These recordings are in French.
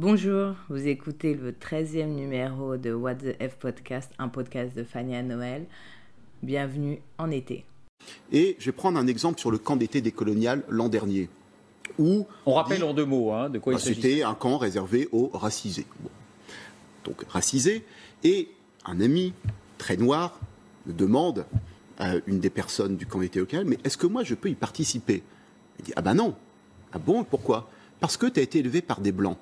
Bonjour, vous écoutez le 13e numéro de What the F Podcast, un podcast de Fania Noël. Bienvenue en été. Et je vais prendre un exemple sur le camp d'été décolonial l'an dernier. Où On rappelle en deux mots hein, de quoi il bah, s'agit. C'était un camp réservé aux racisés. Bon. Donc racisés. Et un ami très noir me demande à une des personnes du camp d'été local, mais est-ce que moi je peux y participer? Il dit, ah ben non. Ah bon, pourquoi? Parce que tu as été élevé par des blancs.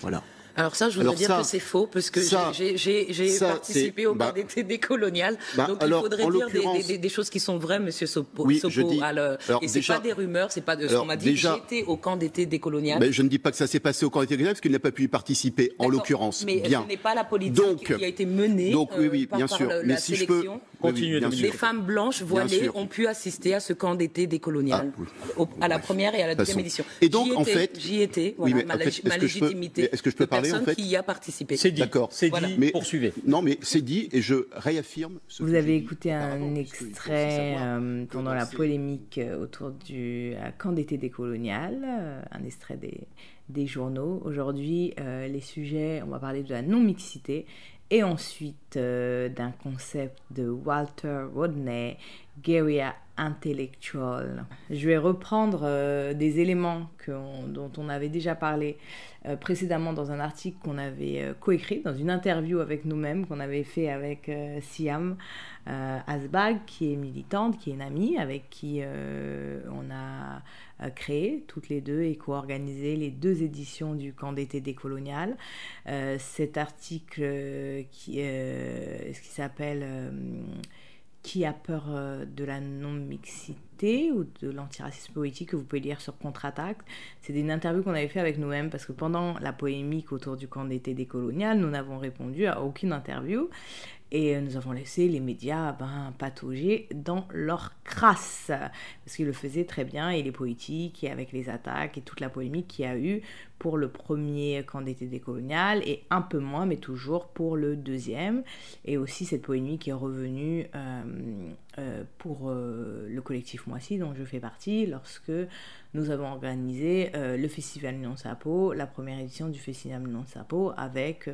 Voilà. Alors ça, je voudrais dire ça- que c'est faux, parce que j'ai- participé au bah- camp d'été décolonial, bah, donc alors, il faudrait dire des, des- des choses qui sont vraies, Monsieur Sopo. Oui, Sopo. je dis- Alors, et c'est déjà- pas des rumeurs, c'est pas de ce qu'on m'a dit. été au camp d'été décolonial. Ben, je ne dis pas que ça s'est passé au camp d'été décolonial parce qu'il n'a pas pu y participer, en l'occurrence. Mais Bien. ce n'est pas la politique Donc- qui a été menée Donc oui, euh, oui, par, bien par sûr. la, Mais la si je peux, sélection. oui. Les femmes blanches voilées ont pu assister à ce camp d'été décolonial, Ah, oui. au- à la première et à la deuxième édition. Et donc, J'y en étais, fait- j'y étais. Oui, Voilà, mais ma, en fait, légitimité. est-ce que je peux de parler, en personne fait qui y a participé. C'est dit. D'accord. C'est Voilà. dit. Mais- Poursuivez. Non, mais c'est dit et je réaffirme ce que Vous avez dit écouté un extrait euh, pendant la polémique euh, autour du euh, camp d'été décolonial, euh, un extrait des, des journaux. Aujourd'hui, euh, les sujets, on va parler de la non-mixité et ensuite euh, d'un concept de Walter Rodney, Guerilla Intellectual. Je vais reprendre euh, des éléments dont on avait déjà parlé euh, précédemment dans un article qu'on avait euh, coécrit, dans une interview avec nous-mêmes qu'on avait fait avec Siam Asbag, qui est militante, qui est une amie, avec qui on a créé toutes les deux et co-organisé les deux éditions du camp d'été décolonial. Cet article qui, qui s'appelle Qui a peur euh, de la non-mixité ou de l'antiracisme politique que vous pouvez lire sur Contre-Attaque. C'est une interview qu'on avait fait avec nous-mêmes parce que pendant la polémique autour du camp d'été décolonial, nous n'avons répondu à aucune interview et euh, nous avons laissé les médias ben, patauger dans leur crasse parce qu'ils le faisaient très bien et les politiques et avec les attaques et toute la polémique qu'il y a eu pour le premier camp d'été décolonial et un peu moins mais toujours pour le deuxième et aussi cette polémique est revenue euh, euh, pour euh, le collectif Moissy dont je fais partie lorsque nous avons organisé le festival Non Sapo, la première édition du festival Non Sapo avec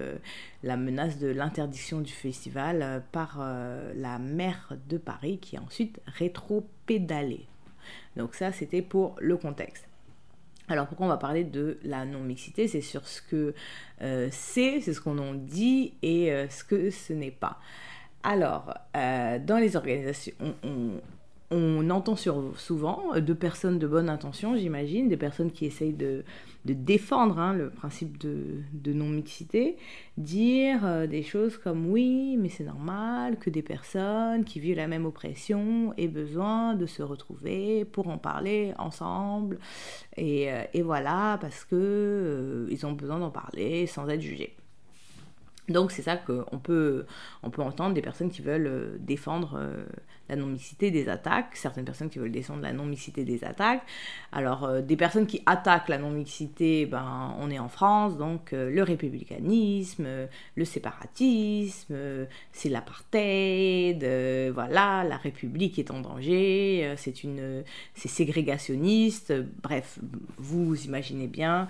la menace de l'interdiction du festival par la maire de Paris qui a ensuite rétro-pédalé. Donc ça c'était pour le contexte. Alors pourquoi on va parler de la non-mixité? C'est sur ce que euh, c'est, c'est ce qu'on en dit et euh, ce que ce n'est pas. Alors, euh, dans les organisations, on, on- on entend souvent de personnes de bonne intention, j'imagine, des personnes qui essayent de, défendre hein, le principe de, non-mixité, dire euh, des choses comme oui, mais c'est normal que des personnes qui vivent la même oppression aient besoin de se retrouver pour en parler ensemble. Et, euh, et voilà, parce que euh, ils ont besoin d'en parler sans être jugés. Donc c'est ça qu'on peut, on peut entendre des personnes qui veulent euh, défendre euh, la non-mixité des attaques, certaines personnes qui veulent défendre la non-mixité des attaques. Alors euh, des personnes qui attaquent la non-mixité, ben, on est en France, donc le républicanisme, le séparatisme, c'est l'apartheid, voilà, la République est en danger, c'est une, c'est ségrégationniste, bref, vous imaginez bien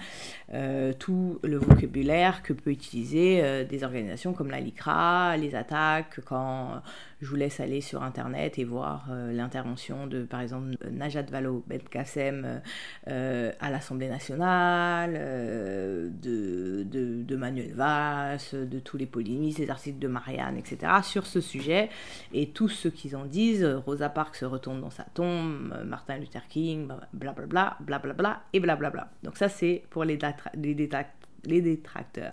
tout le vocabulaire que peut utiliser des organisations comme la LICRA, les attaques, quand euh, je vous laisse aller sur internet et voir euh, l'intervention de par exemple Najat Vallaud Belkacem euh, à l'Assemblée nationale, de, de, Manuel Valls, de tous les polémistes, les articles de Marianne, etc. sur ce sujet et tous ceux qui en disent, Rosa Parks se retourne dans sa tombe, Martin Luther King, blablabla, blablabla et blablabla. Donc ça c'est pour les, les détracteurs.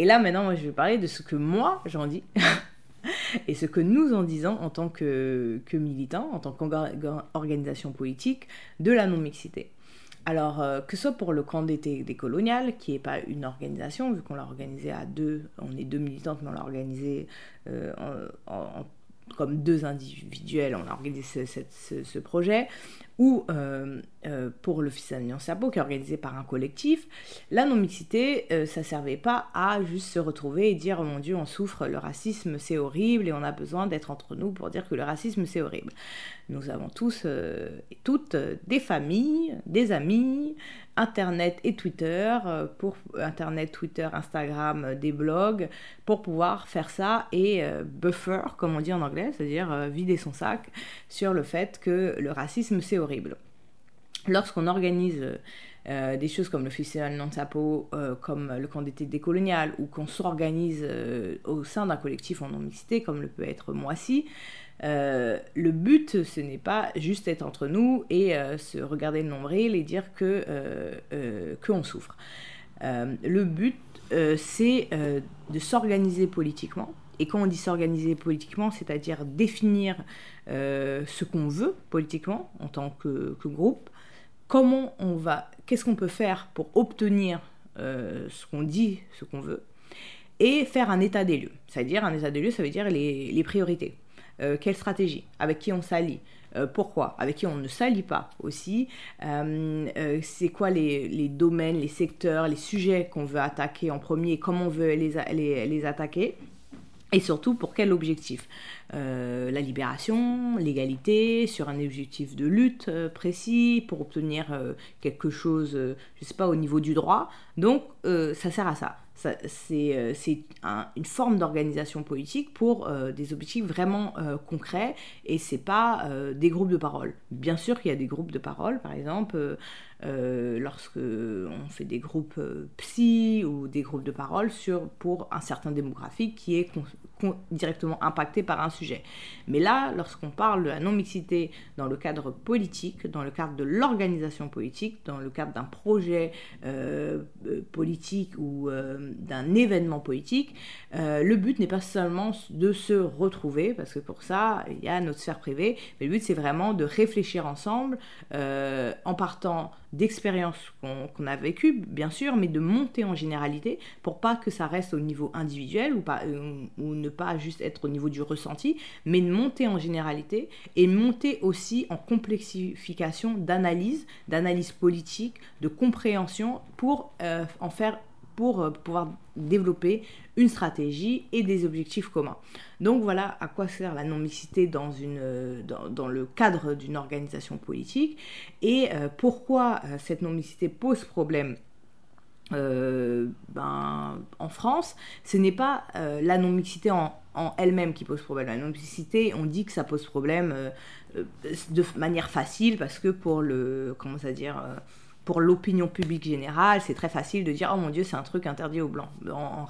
Et là maintenant moi je vais parler de ce que moi j'en dis. Et ce que nous en disons en tant que, que militants, en tant qu'organisation politique, de la non-mixité. Alors, euh, que ce soit pour le camp d'été décolonial, qui n'est pas une organisation, vu qu'on l'a organisé à deux, on est deux militantes, mais on l'a organisé euh, comme deux individuels, on a organisé ce projet, ou euh, euh, pour Festival Nyan Sapo, qui est organisé par un collectif, la non-mixité, euh, ça servait pas à juste se retrouver et dire oh mon Dieu, on souffre, le racisme c'est horrible et on a besoin d'être entre nous pour dire que le racisme c'est horrible. Nous avons tous et toutes des familles, des amis, Internet et Twitter, pour Internet, Twitter, Instagram, des blogs, pour pouvoir faire ça et buffer, comme on dit en anglais, c'est-à-dire vider son sac sur le fait que le racisme c'est horrible. Lorsqu'on organise euh, des choses comme le festival non-sapo, euh, comme le camp d'été décolonial, ou qu'on s'organise euh, au sein d'un collectif en non-mixité, comme le peut être Moissy, le but, ce n'est pas juste être entre nous et se regarder le nombril et dire que qu'on souffre. le but, c'est de s'organiser politiquement. Et quand on dit s'organiser politiquement, c'est-à-dire définir ce qu'on veut politiquement en tant que groupe, comment on va, qu'est-ce qu'on peut faire pour obtenir euh, ce qu'on dit, ce qu'on veut, et faire un état des lieux. C'est-à-dire, un état des lieux, ça veut dire les, priorités. Euh, quelle stratégie? Avec qui on s'allie? Euh, pourquoi? Avec qui on ne s'allie pas aussi? C'est quoi les, domaines, les secteurs, les sujets qu'on veut attaquer en premier? Comment on veut les attaquer? Et surtout pour quel objectif? Euh, La libération, l'égalité, sur un objectif de lutte euh, précis, pour obtenir euh, quelque chose, je ne sais pas, au niveau du droit. Donc ça sert à ça. c'est une forme d'organisation politique pour des objectifs vraiment concrets et c'est pas des groupes de parole. Bien sûr qu'il y a des groupes de parole, par exemple, lorsque on fait des groupes psy ou des groupes de parole sur, pour un certain démographique qui est directement impacté par un sujet. Mais là, lorsqu'on parle de la non-mixité dans le cadre politique, dans le cadre de l'organisation politique, dans le cadre d'un projet euh, euh, politique ou euh, d'un événement politique, le but n'est pas seulement de se retrouver, parce que pour ça, il y a notre sphère privée, mais le but c'est vraiment de réfléchir ensemble en partant d'expériences qu'on a vécues, bien sûr, mais de monter en généralité pour pas que ça reste au niveau individuel ou, pas, ou ne pas juste être au niveau du ressenti, mais de monter en généralité et monter aussi en complexification d'analyse, d'analyse politique, de compréhension pour euh, en faire pour euh, pouvoir développer une stratégie et des objectifs communs. Donc voilà à quoi sert la non-mixité dans, euh, le cadre d'une organisation politique et pourquoi cette non-mixité pose problème euh, ben, en France, ce n'est pas euh, la non-mixité en, elle-même qui pose problème. La non-mixité, on dit que ça pose problème euh, de manière facile parce que pour le, comment ça dire, pour l'opinion publique générale, c'est très facile de dire oh mon dieu c'est un truc interdit aux blancs en,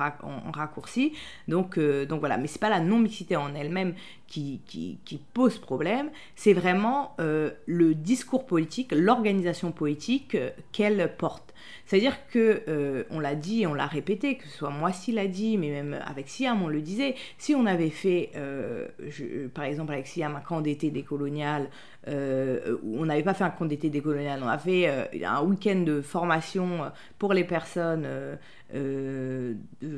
raccourci. Donc donc voilà, mais c'est pas la non-mixité en elle-même qui, pose problème, c'est vraiment le discours politique, l'organisation politique qu'elle porte. C'est-à-dire que, euh, on l'a dit on l'a répété, que ce soit moi si l'a dit, mais même avec Siam, on le disait, si on avait fait, euh, par exemple avec Siam, un camp d'été décolonial, euh, on n'avait pas fait un camp d'été décolonial, on a fait un week-end de formation pour les personnes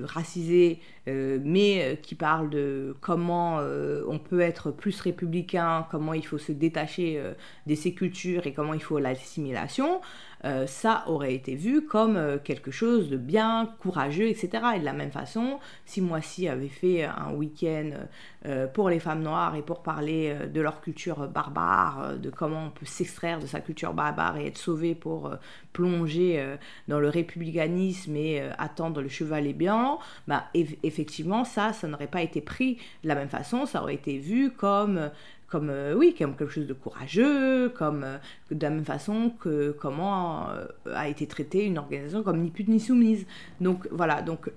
racisées, mais qui parle de comment on peut être plus républicain, comment il faut se détacher de ces cultures et comment il faut l'assimilation. Euh, ça aurait été vu comme euh, quelque chose de bien courageux, etc. Et de la même façon, si Moissy avait fait un week-end euh, pour les femmes noires et pour parler de leur culture barbare, de comment on peut s'extraire de sa culture barbare et être sauvé pour plonger dans le républicanisme et attendre le chevalet blanc, bah, effectivement, ça, ça n'aurait pas été pris de la même façon, ça aurait été vu comme comme euh, oui, comme quelque chose de courageux, comme euh, de la même façon que comment euh, a été traitée une organisation comme ni pute ni soumise. Donc voilà, donc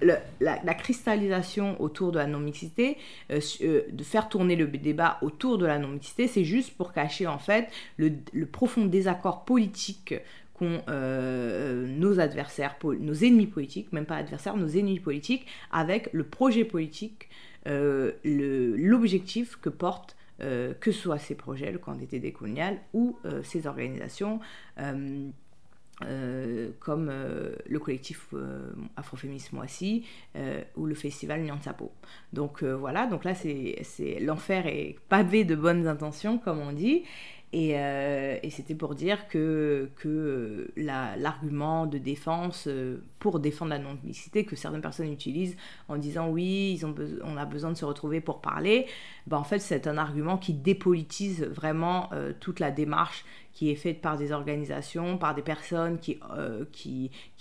la, cristallisation autour de la non-mixité, de faire tourner le débat autour de la non-mixité, c'est juste pour cacher en fait le, profond désaccord politique qu'ont nos adversaires, nos ennemis politiques, même pas adversaires, nos ennemis politiques, avec le projet politique l'objectif que portent euh, que ce soit ces projets, le camp d'été décolonial, ou euh, ces organisations comme le collectif Afroféminisme Moissy ou le festival Nyansapo. Donc voilà, donc là c'est l'enfer est pavé de bonnes intentions comme on dit Et, euh, c'était pour dire que, que la- l'argument de défense euh, pour défendre la non-mixité que certaines personnes utilisent en disant oui, ils ont on a besoin de se retrouver pour parler, ben, en fait c'est un argument qui dépolitise vraiment euh, toute la démarche qui est faite par des organisations, par des personnes qui, euh,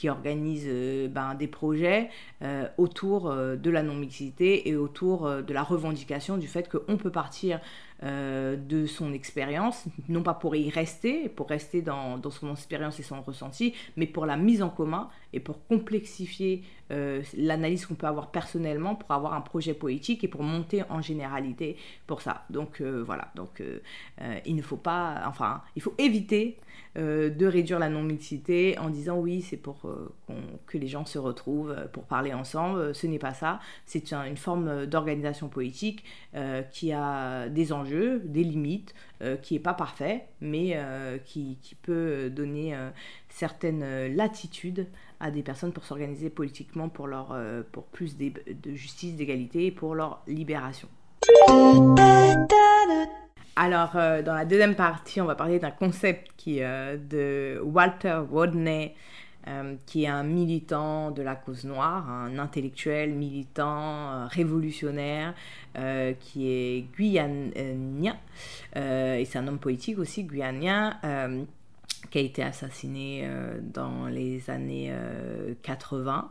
organisent euh, ben, des projets euh, autour de la non-mixité et autour de la revendication du fait qu'on peut partir euh, de son expérience, non pas pour y rester, pour rester dans, son expérience et son ressenti, mais pour la mise en commun et pour complexifier euh, l'analyse qu'on peut avoir personnellement pour avoir un projet politique et pour monter en généralité pour ça. Donc euh, voilà, donc il ne faut pas, enfin, il faut éviter de réduire la non-mixité en disant oui, c'est pour que les gens se retrouvent pour parler ensemble. Ce n'est pas ça. C'est un- une forme d'organisation politique euh, qui a des enjeux, des limites, euh, qui n'est pas parfait, mais euh, qui, peut donner euh, certaines euh, latitudes à des personnes pour s'organiser politiquement pour, leur, pour plus de justice, d'égalité et pour leur libération. Alors, dans la deuxième partie, on va parler d'un concept qui, de Walter Rodney, euh, qui est un militant de la cause noire, un intellectuel, militant, euh, révolutionnaire, euh, qui est guyanien, et c'est un homme politique aussi, guyanien, qui a été assassiné euh, dans les années euh, 80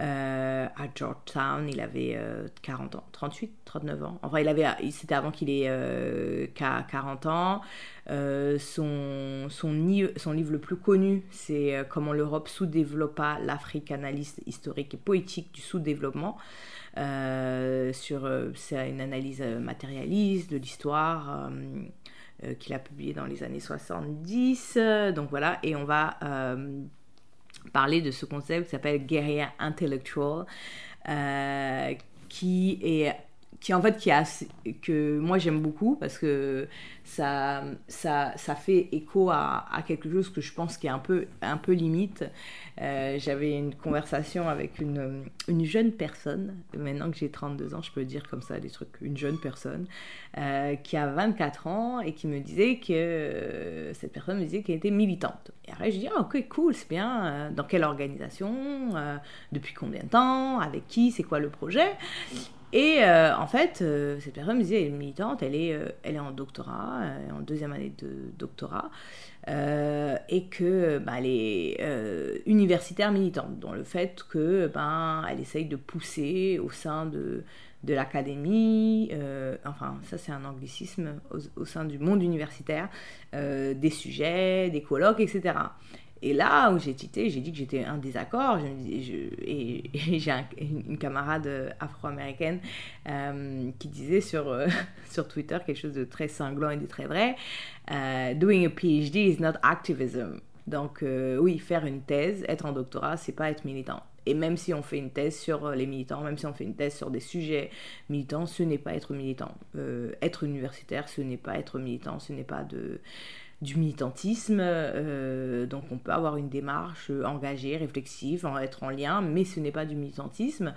euh, à Georgetown. Il avait euh, 40 ans, 38, 39 ans. Enfin, il avait, c'était avant qu'il ait euh, qu'à 40 ans. Euh, son, son, son livre le plus connu, c'est euh, Comment l'Europe sous-développa l'Afrique, analyse historique et poétique du sous-développement. Euh, euh, c'est une analyse euh, matérialiste de l'histoire. Euh, qu'il a publié dans les années 70. Euh, Donc voilà, et on va euh, parler de ce concept qui s'appelle guerrier intellectual, euh, qui est qui en fait qui que moi j'aime beaucoup parce que ça ça, ça fait écho à, quelque chose que je pense qui est un peu un peu limite. Euh, j'avais une conversation avec une, une jeune personne maintenant que j'ai 32 ans je peux dire comme ça des trucs une jeune personne euh, qui a 24 ans et qui me disait que euh, cette personne me disait qu'elle était militante. Et après je dis ah, ok cool c'est bien dans quelle organisation depuis combien de temps avec qui c'est quoi le projet? Et euh, en fait, euh, cette personne me disait, elle est militante, elle est, euh, elle est en doctorat, en deuxième année de doctorat, et que bah, elle est universitaire militante, dans le fait que ben, elle essaye de pousser au sein de, de l'académie, enfin ça c'est un anglicisme, au, sein du monde universitaire, des sujets, des colloques, etc. Et là où j'ai tité, j'ai dit que j'étais un désaccord. Et, j'ai un, une camarade afro-américaine euh, qui disait sur, euh, sur Twitter quelque chose de très cinglant et de très vrai. Uh, doing a PhD is not activism. Donc euh, oui, faire une thèse, être en doctorat, c'est pas être militant. Et même si on fait une thèse sur les militants, même si on fait une thèse sur des sujets militants, ce n'est pas être militant. Euh, être universitaire, ce n'est pas être militant, ce n'est pas de du militantisme. Euh, donc on peut avoir une démarche engagée, réflexive, être en lien, mais ce n'est pas du militantisme.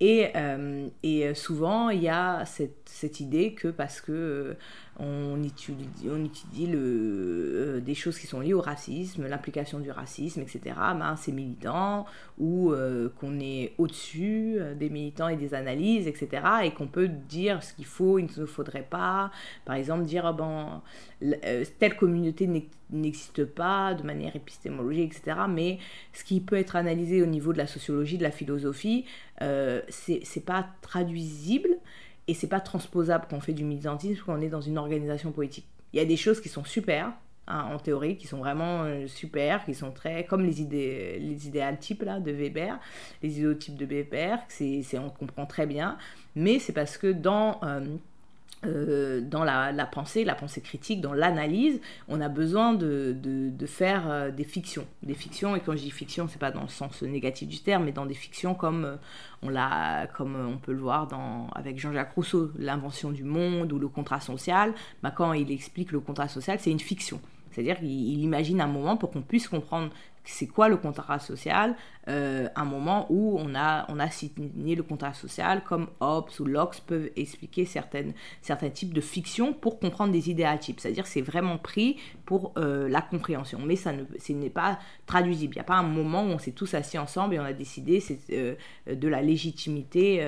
Et, euh, et souvent, il y a cette, cette, idée que parce que euh, on étudie, on étudie le, euh, des choses qui sont liées au racisme, l'implication du racisme, etc., ben, c'est militant, ou euh, qu'on est au-dessus des militants et des analyses, etc., et qu'on peut dire ce qu'il faut, il ne faudrait pas. Par exemple, dire, oh, bon, telle communauté n'existe pas de manière épistémologique, etc., mais ce qui peut être analysé au niveau de la sociologie, de la philosophie, euh, c'est pas traduisible et c'est pas transposable quand on fait du militantisme, quand on est dans une organisation politique. Il y a des choses qui sont super, hein, en théorie, qui sont vraiment euh, super, qui sont très comme les idées, les idéales types là de Weber, les idéotypes de Weber, c'est on comprend très bien, mais c'est parce que dans euh, euh, dans la, pensée, la pensée critique, dans l'analyse, on a besoin de, faire euh, des fictions. Des fictions, et quand je dis fiction, c'est pas dans le sens négatif du terme, mais dans des fictions comme euh, on, l'a, comme on peut le voir avec Jean-Jacques Rousseau, l'invention du monde ou le contrat social. Bah, quand il explique le contrat social, c'est une fiction. C'est-à-dire qu'il imagine un moment pour qu'on puisse comprendre c'est quoi le contrat social euh, un moment où on a, on a signé le contrat social, comme Hobbes ou Locke peuvent expliquer certaines, certains types de fiction pour comprendre des idéatypes. C'est-à-dire c'est vraiment pris pour euh, la compréhension, mais ça ne, ce n'est pas traduisible. Il n'y a pas un moment où on s'est tous assis ensemble et on a décidé euh, de la légitimité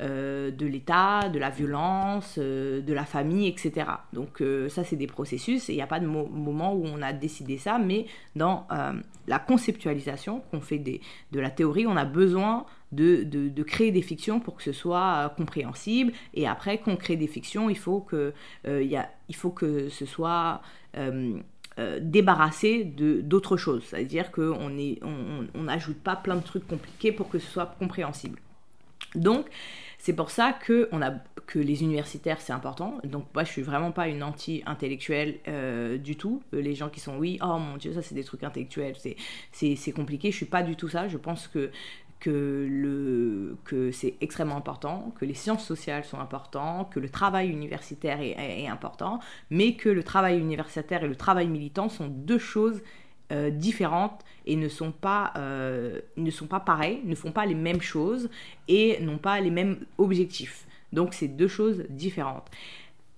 de l'État, de la violence, de la famille, etc. Donc ça, c'est des processus et il n'y a pas de moment où on a décidé ça, mais dans la conceptualisation qu'on fait de la théorie, on a besoin de, de, créer des fictions pour que ce soit euh, compréhensible. Et après, qu'on crée des fictions, il faut que, euh, y a, il faut que ce soit euh, débarrassé d'autres choses. C'est-à-dire qu'on n'ajoute pas plein de trucs compliqués pour que ce soit compréhensible. Donc, c'est pour ça que, les universitaires, c'est important. Donc, moi, je suis vraiment pas une anti-intellectuelle euh, du tout. Euh, les gens qui sont, oui, oh mon Dieu, ça, c'est des trucs intellectuels, c'est compliqué. Je suis pas du tout ça. Je pense que c'est extrêmement important, que les sciences sociales sont importantes, que le travail universitaire est, important, mais que le travail universitaire et le travail militant sont deux choses euh, différentes et ne sont pas euh, ne sont pas pareilles, ne font pas les mêmes choses et n'ont pas les mêmes objectifs. Donc c'est deux choses différentes.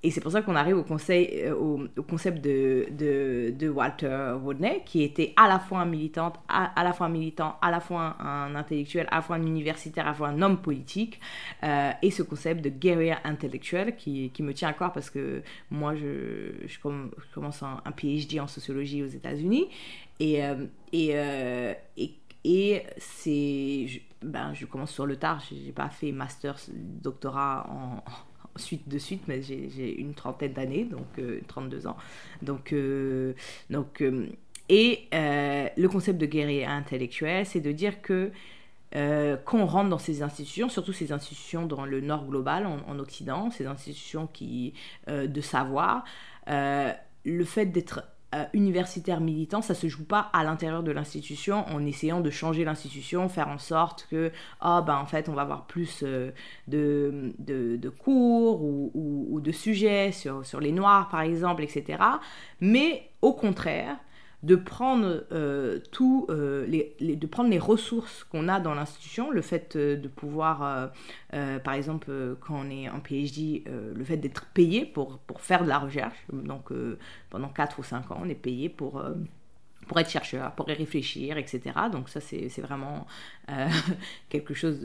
Et c'est pour ça qu'on arrive au, euh, concept de, Walter Rodney, qui était à la fois un militant, à, la fois un militant, à la fois un, intellectuel, à la fois un universitaire, à la fois un homme politique, euh, et ce concept de guerrier intellectuel qui, me tient à cœur parce que moi, je, commence un, PhD en sociologie aux États-Unis, et, euh, et c'est, je, ben, je commence sur le tard, j'ai pas fait master, doctorat en suite de suite, mais j'ai une trentaine d'années, donc 32 euh, ans. Donc, euh, donc euh, et le concept de guerrier intellectuel, c'est de dire que quand on rentre dans ces institutions, surtout ces institutions dans le nord global, en, en Occident, ces institutions qui, de savoir, le fait d'être euh, universitaire militant, ça se joue pas à l'intérieur de l'institution en essayant de changer l'institution, faire en sorte que, oh, ben, en fait, on va avoir plus euh, de, cours ou, de sujets sur les Noirs, par exemple, etc. Mais au contraire, de prendre euh, tout, euh, les, de prendre les ressources qu'on a dans l'institution, le fait euh, de pouvoir, par exemple, quand on est en PhD, le fait d'être payé pour, pour faire de la recherche, donc pendant 4 ou 5 ans, on est payé pour pour être chercheur, pour y réfléchir, etc. Donc ça, c'est vraiment euh, quelque chose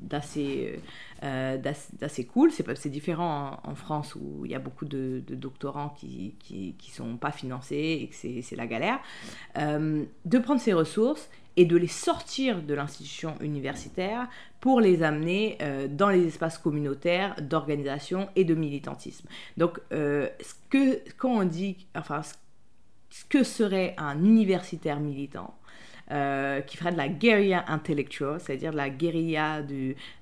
d'assez euh, d'assez cool. C'est différent en, France où il y a beaucoup de, doctorants qui ne qui, sont pas financés et que c'est la galère. Euh, de prendre ces ressources et de les sortir de l'institution universitaire pour les amener dans les espaces communautaires d'organisation et de militantisme. Donc, ce que, quand on dit, enfin, ce ce que serait un universitaire militant. Euh, qui ferait de la guérilla intellectuelle, c'est-à-dire de la guérilla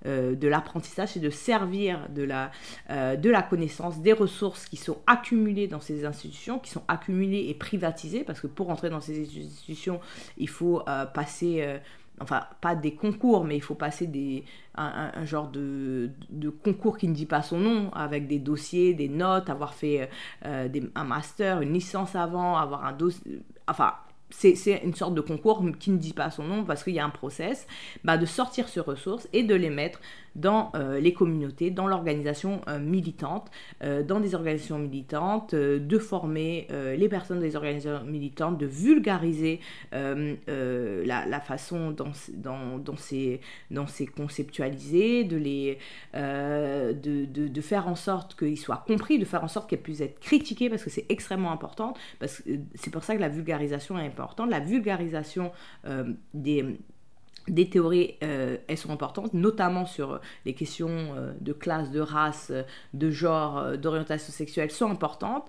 euh, de l'apprentissage, c'est de servir de la, euh, de la connaissance, des ressources qui sont accumulées dans ces institutions, qui sont accumulées et privatisées, parce que pour entrer dans ces institutions, il faut passer enfin pas des concours, mais il faut passer des, un, genre de, de, concours qui ne dit pas son nom, avec des dossiers, des notes, avoir fait euh, un master, une licence avant, avoir un dossier, enfin c'est une sorte de concours qui ne dit pas son nom parce qu'il y a un process, bah de sortir ces ressources et de les mettre dans euh, les communautés, dans l'organisation euh, militante, euh, dans des organisations militantes, de former les personnes des organisations militantes, de vulgariser la, façon dont, c'est conceptualisé, de, les, de, de, de, faire en sorte qu'ils soient compris, de faire en sorte qu'elles puissent être critiquées parce que c'est extrêmement important, c'est pour ça que la vulgarisation est importante, la vulgarisation des des théories, euh, elles sont importantes, notamment sur les questions euh, de classe, de race, de genre, euh, d'orientation sexuelle, sont importantes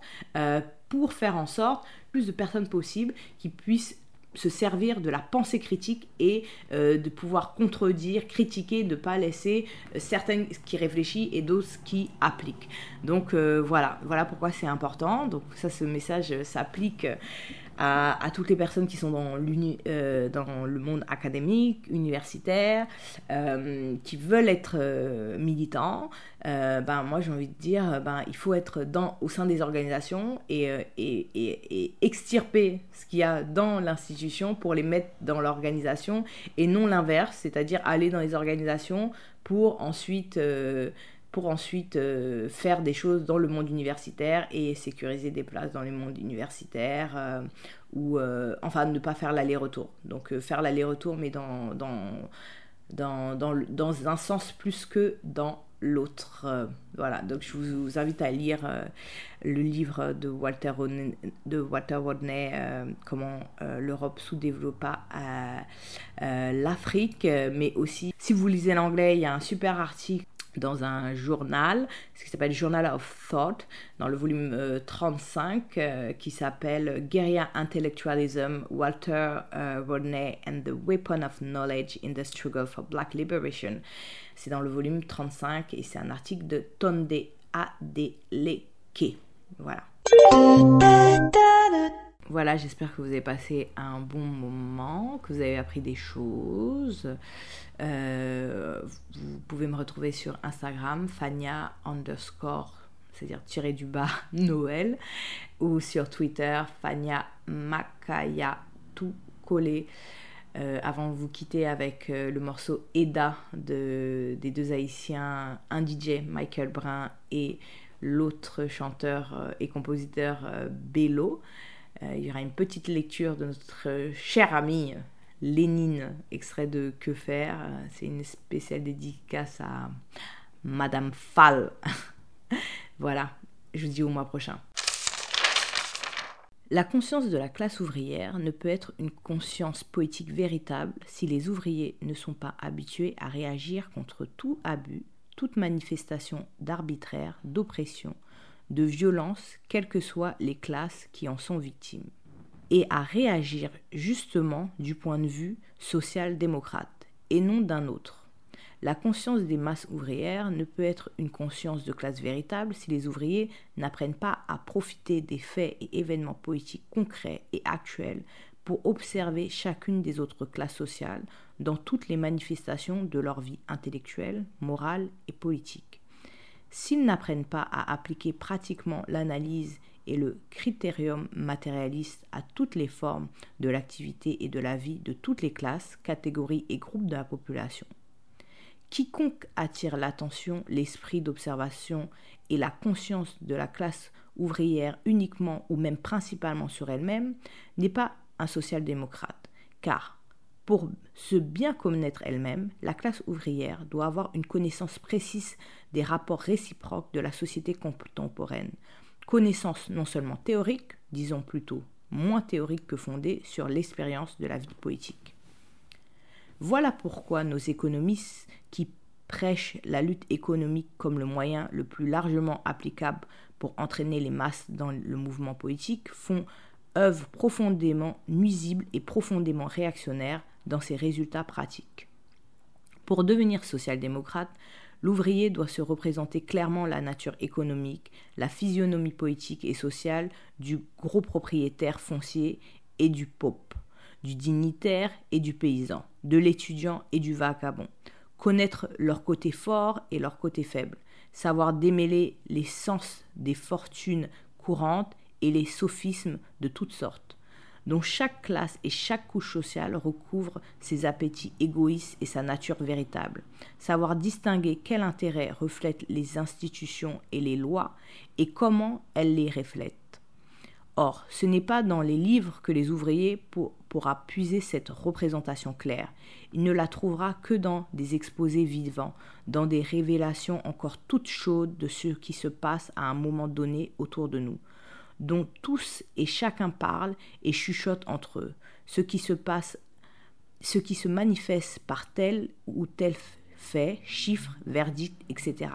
pour faire en sorte plus de personnes possibles qui puissent se servir de la pensée critique et de pouvoir contredire, critiquer, ne pas laisser certaines qui réfléchissent et d'autres qui appliquent. Donc voilà, voilà pourquoi c'est important. Donc ça, ce message s'applique à, toutes les personnes qui sont dans, euh, le monde académique, universitaire, euh, qui veulent être euh, militants, ben, moi j'ai envie de dire, ben, il faut être dans, au sein des organisations et, extirper ce qu'il y a dans l'institution pour les mettre dans l'organisation et non l'inverse, c'est-à-dire aller dans les organisations pour ensuite, pour ensuite euh, faire des choses dans le monde universitaire et sécuriser des places dans le monde universitaire euh, ou euh, enfin ne pas faire l'aller-retour. Donc faire l'aller-retour mais dans, dans, dans, un sens plus que dans l'autre. Voilà, donc je vous, invite à lire le livre de Walter Rodney, de Walter Rodney comment l'Europe sous-développa l'Afrique, mais aussi, si vous lisez l'anglais, il y a un super article dans un journal, ce qui s'appelle Journal of Thought, dans le volume euh, 35, euh, qui s'appelle Guerilla Intellectualism, Walter euh, Rodney and the Weapon of Knowledge in the Struggle for Black Liberation. C'est dans le volume 35 et c'est un article de Tonde Adeleke. Voilà. Voilà, j'espère que vous avez passé un bon moment, que vous avez appris des choses. Euh, vous pouvez me retrouver sur Instagram, Fania underscore, c'est-à-dire tiré du bas Noël, ou sur Twitter, Fania Makaya, tout collé. Euh, avant de vous quitter avec euh, le morceau Eda de, des deux Haïtiens, un DJ, Michael Brun, et l'autre chanteur et compositeur Bello. Euh, il y aura une petite lecture de notre cher ami euh, Lénine, extrait de Que faire. Euh, C'est une spéciale dédicace à Madame Fall. voilà, je vous dis au mois prochain. La conscience de la classe ouvrière ne peut être une conscience poétique véritable si les ouvriers ne sont pas habitués à réagir contre tout abus, toute manifestation d'arbitraire, d'oppression, de violence, quelles que soient les classes qui en sont victimes, et à réagir justement du point de vue social-démocrate et non d'un autre. La conscience des masses ouvrières ne peut être une conscience de classe véritable si les ouvriers n'apprennent pas à profiter des faits et événements politiques concrets et actuels pour observer chacune des autres classes sociales dans toutes les manifestations de leur vie intellectuelle, morale et politique. S'ils n'apprennent pas à appliquer pratiquement l'analyse et le critérium matérialiste à toutes les formes de l'activité et de la vie de toutes les classes, catégories et groupes de la population, quiconque attire l'attention, l'esprit d'observation et la conscience de la classe ouvrière uniquement ou même principalement sur elle-même n'est pas un social-démocrate, car pour se bien connaître elle-même, la classe ouvrière doit avoir une connaissance précise des rapports réciproques de la société contemporaine, connaissance non seulement théorique, disons plutôt moins théorique que fondée sur l'expérience de la vie politique. Voilà pourquoi nos économistes qui prêchent la lutte économique comme le moyen le plus largement applicable pour entraîner les masses dans le mouvement politique font œuvre profondément nuisible et profondément réactionnaire dans ses résultats pratiques. Pour devenir social-démocrate, l'ouvrier doit se représenter clairement la nature économique, la physionomie politique et sociale du gros propriétaire foncier et du pope, du dignitaire et du paysan, de l'étudiant et du vagabond, connaître leur côté fort et leur côté faible, savoir démêler les sens des fortunes courantes et les sophismes de toutes sortes, dont chaque classe et chaque couche sociale recouvre ses appétits égoïstes et sa nature véritable, savoir distinguer quel intérêt reflètent les institutions et les lois et comment elles les reflètent. Or, ce n'est pas dans les livres que les ouvriers pour, pourra puiser cette représentation claire. Il ne la trouvera que dans des exposés vivants, dans des révélations encore toutes chaudes de ce qui se passe à un moment donné autour de nous, dont tous et chacun parlent et chuchotent entre eux, ce qui se passe, ce qui se manifeste par tel ou tel fait, chiffre, verdict, etc.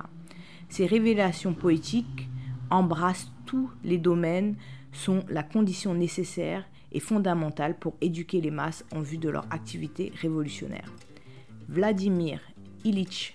Ces révélations poétiques embrassent tous les domaines sont la condition nécessaire et fondamentale pour éduquer les masses en vue de leur activité révolutionnaire. Vladimir Ilitch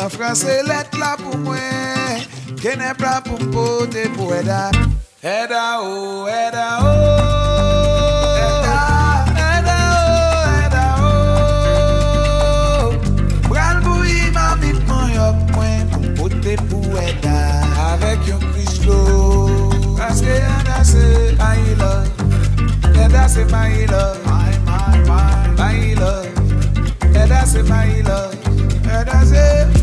Lwa frase let la pou mwen Kenepra pou mpote pou eda Eda ou, eda ou my love. Yeah, that's it, my love. My, my, my, my love. Yeah, that's it, my love. Yeah, that's it.